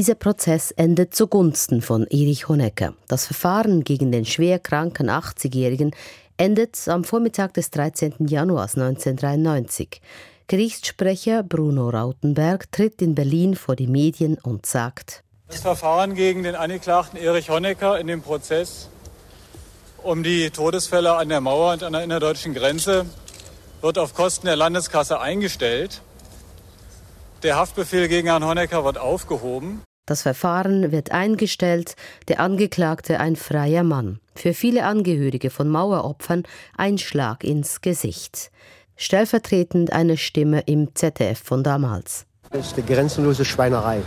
Dieser Prozess endet zugunsten von Erich Honecker. Das Verfahren gegen den schwer kranken 80-Jährigen endet am Vormittag des 13. Januars 1993. Gerichtssprecher Bruno Rautenberg tritt in Berlin vor die Medien und sagt, das Verfahren gegen den Angeklagten Erich Honecker in dem Prozess um die Todesfälle an der Mauer und an der innerdeutschen Grenze wird auf Kosten der Landeskasse eingestellt. Der Haftbefehl gegen Herrn Honecker wird aufgehoben. Das Verfahren wird eingestellt, der Angeklagte ein freier Mann. Für viele Angehörige von Maueropfern ein Schlag ins Gesicht. Stellvertretend eine Stimme im ZDF von damals. Das ist eine grenzenlose Schweinerei.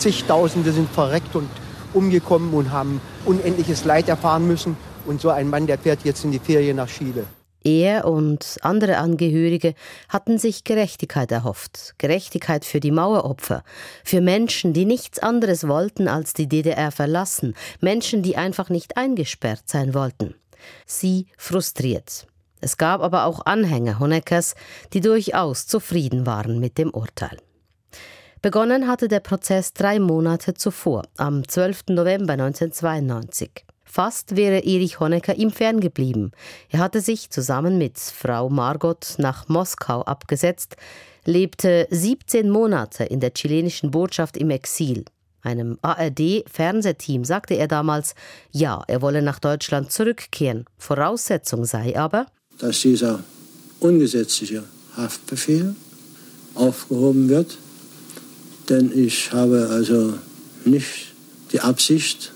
Zigtausende sind verreckt und umgekommen und haben unendliches Leid erfahren müssen. Und so ein Mann, der fährt jetzt in die Ferien nach Chile. Er und andere Angehörige hatten sich Gerechtigkeit erhofft. Gerechtigkeit für die Maueropfer, für Menschen, die nichts anderes wollten als die DDR verlassen, Menschen, die einfach nicht eingesperrt sein wollten. Sie frustriert. Es gab aber auch Anhänger Honeckers, die durchaus zufrieden waren mit dem Urteil. Begonnen hatte der Prozess drei Monate zuvor, am 12. November 1992. Fast wäre Erich Honecker ihm ferngeblieben. Er hatte sich zusammen mit Frau Margot nach Moskau abgesetzt, lebte 17 Monate in der chilenischen Botschaft im Exil. Einem ARD-Fernsehteam sagte er damals, ja, er wolle nach Deutschland zurückkehren. Voraussetzung sei aber, dass dieser ungesetzliche Haftbefehl aufgehoben wird. Denn ich habe also nicht die Absicht,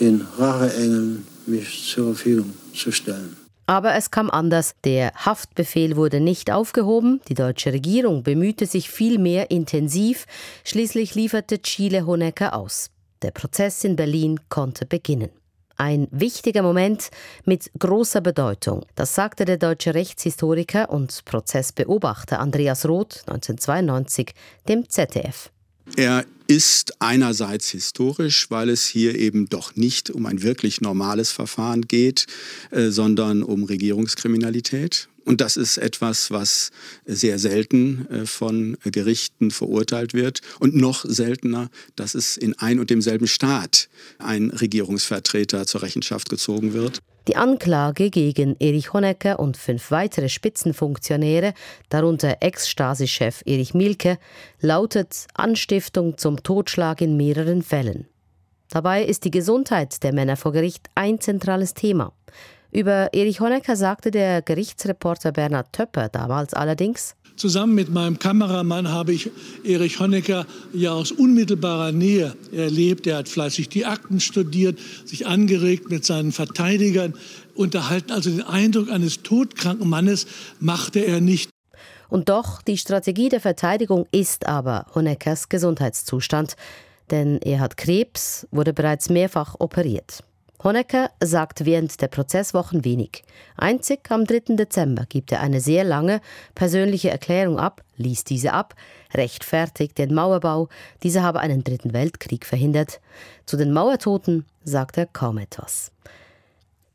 den Racheengeln mich zur Verfügung zu stellen. Aber es kam anders. Der Haftbefehl wurde nicht aufgehoben. Die deutsche Regierung bemühte sich vielmehr intensiv. Schließlich lieferte Chile Honecker aus. Der Prozess in Berlin konnte beginnen. Ein wichtiger Moment mit großer Bedeutung. Das sagte der deutsche Rechtshistoriker und Prozessbeobachter Andreas Roth 1992 dem ZDF. Er ist einerseits historisch, weil es hier eben doch nicht um ein wirklich normales Verfahren geht, äh, sondern um Regierungskriminalität. Und das ist etwas, was sehr selten äh, von Gerichten verurteilt wird. Und noch seltener, dass es in ein und demselben Staat ein Regierungsvertreter zur Rechenschaft gezogen wird. Die Anklage gegen Erich Honecker und fünf weitere Spitzenfunktionäre, darunter Ex-Stasi-Chef Erich Mielke, lautet Anstiftung zum Totschlag in mehreren Fällen. Dabei ist die Gesundheit der Männer vor Gericht ein zentrales Thema. Über Erich Honecker sagte der Gerichtsreporter Bernhard Töpper damals allerdings, Zusammen mit meinem Kameramann habe ich Erich Honecker ja aus unmittelbarer Nähe erlebt. Er hat fleißig die Akten studiert, sich angeregt mit seinen Verteidigern unterhalten. Also den Eindruck eines todkranken Mannes machte er nicht. Und doch, die Strategie der Verteidigung ist aber Honeckers Gesundheitszustand. Denn er hat Krebs, wurde bereits mehrfach operiert. Honecker sagt während der Prozesswochen wenig. Einzig am 3. Dezember gibt er eine sehr lange persönliche Erklärung ab, liest diese ab, rechtfertigt den Mauerbau, dieser habe einen dritten Weltkrieg verhindert. Zu den Mauertoten sagt er kaum etwas.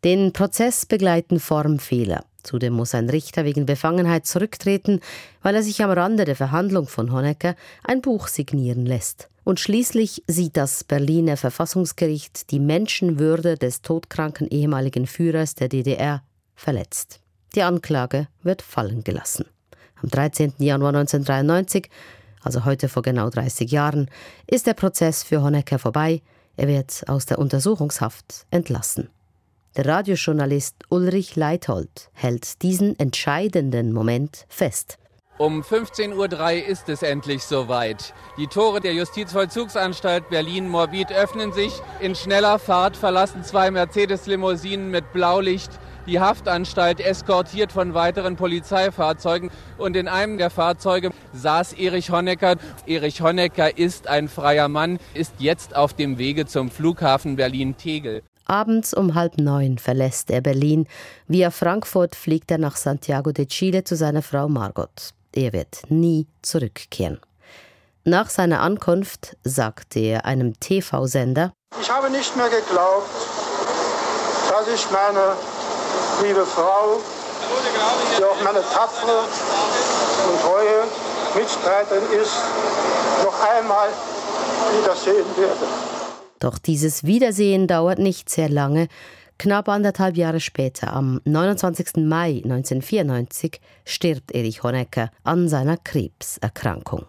Den Prozess begleiten Formfehler. Zudem muss ein Richter wegen Befangenheit zurücktreten, weil er sich am Rande der Verhandlung von Honecker ein Buch signieren lässt. Und schließlich sieht das Berliner Verfassungsgericht die Menschenwürde des todkranken ehemaligen Führers der DDR verletzt. Die Anklage wird fallen gelassen. Am 13. Januar 1993, also heute vor genau 30 Jahren, ist der Prozess für Honecker vorbei. Er wird aus der Untersuchungshaft entlassen. Der Radiojournalist Ulrich Leithold hält diesen entscheidenden Moment fest. Um 15.03 Uhr ist es endlich soweit. Die Tore der Justizvollzugsanstalt Berlin-Morbid öffnen sich. In schneller Fahrt verlassen zwei Mercedes-Limousinen mit Blaulicht die Haftanstalt, eskortiert von weiteren Polizeifahrzeugen. Und in einem der Fahrzeuge saß Erich Honecker. Erich Honecker ist ein freier Mann, ist jetzt auf dem Wege zum Flughafen Berlin-Tegel. Abends um halb neun verlässt er Berlin. Via Frankfurt fliegt er nach Santiago de Chile zu seiner Frau Margot. Er wird nie zurückkehren. Nach seiner Ankunft sagte er einem TV-Sender, ich habe nicht mehr geglaubt, dass ich meine liebe Frau, die auch meine tapfere und treue Mitstreiterin ist, noch einmal wiedersehen werde. Doch dieses Wiedersehen dauert nicht sehr lange. Knapp anderthalb Jahre später, am 29. Mai 1994, stirbt Erich Honecker an seiner Krebserkrankung.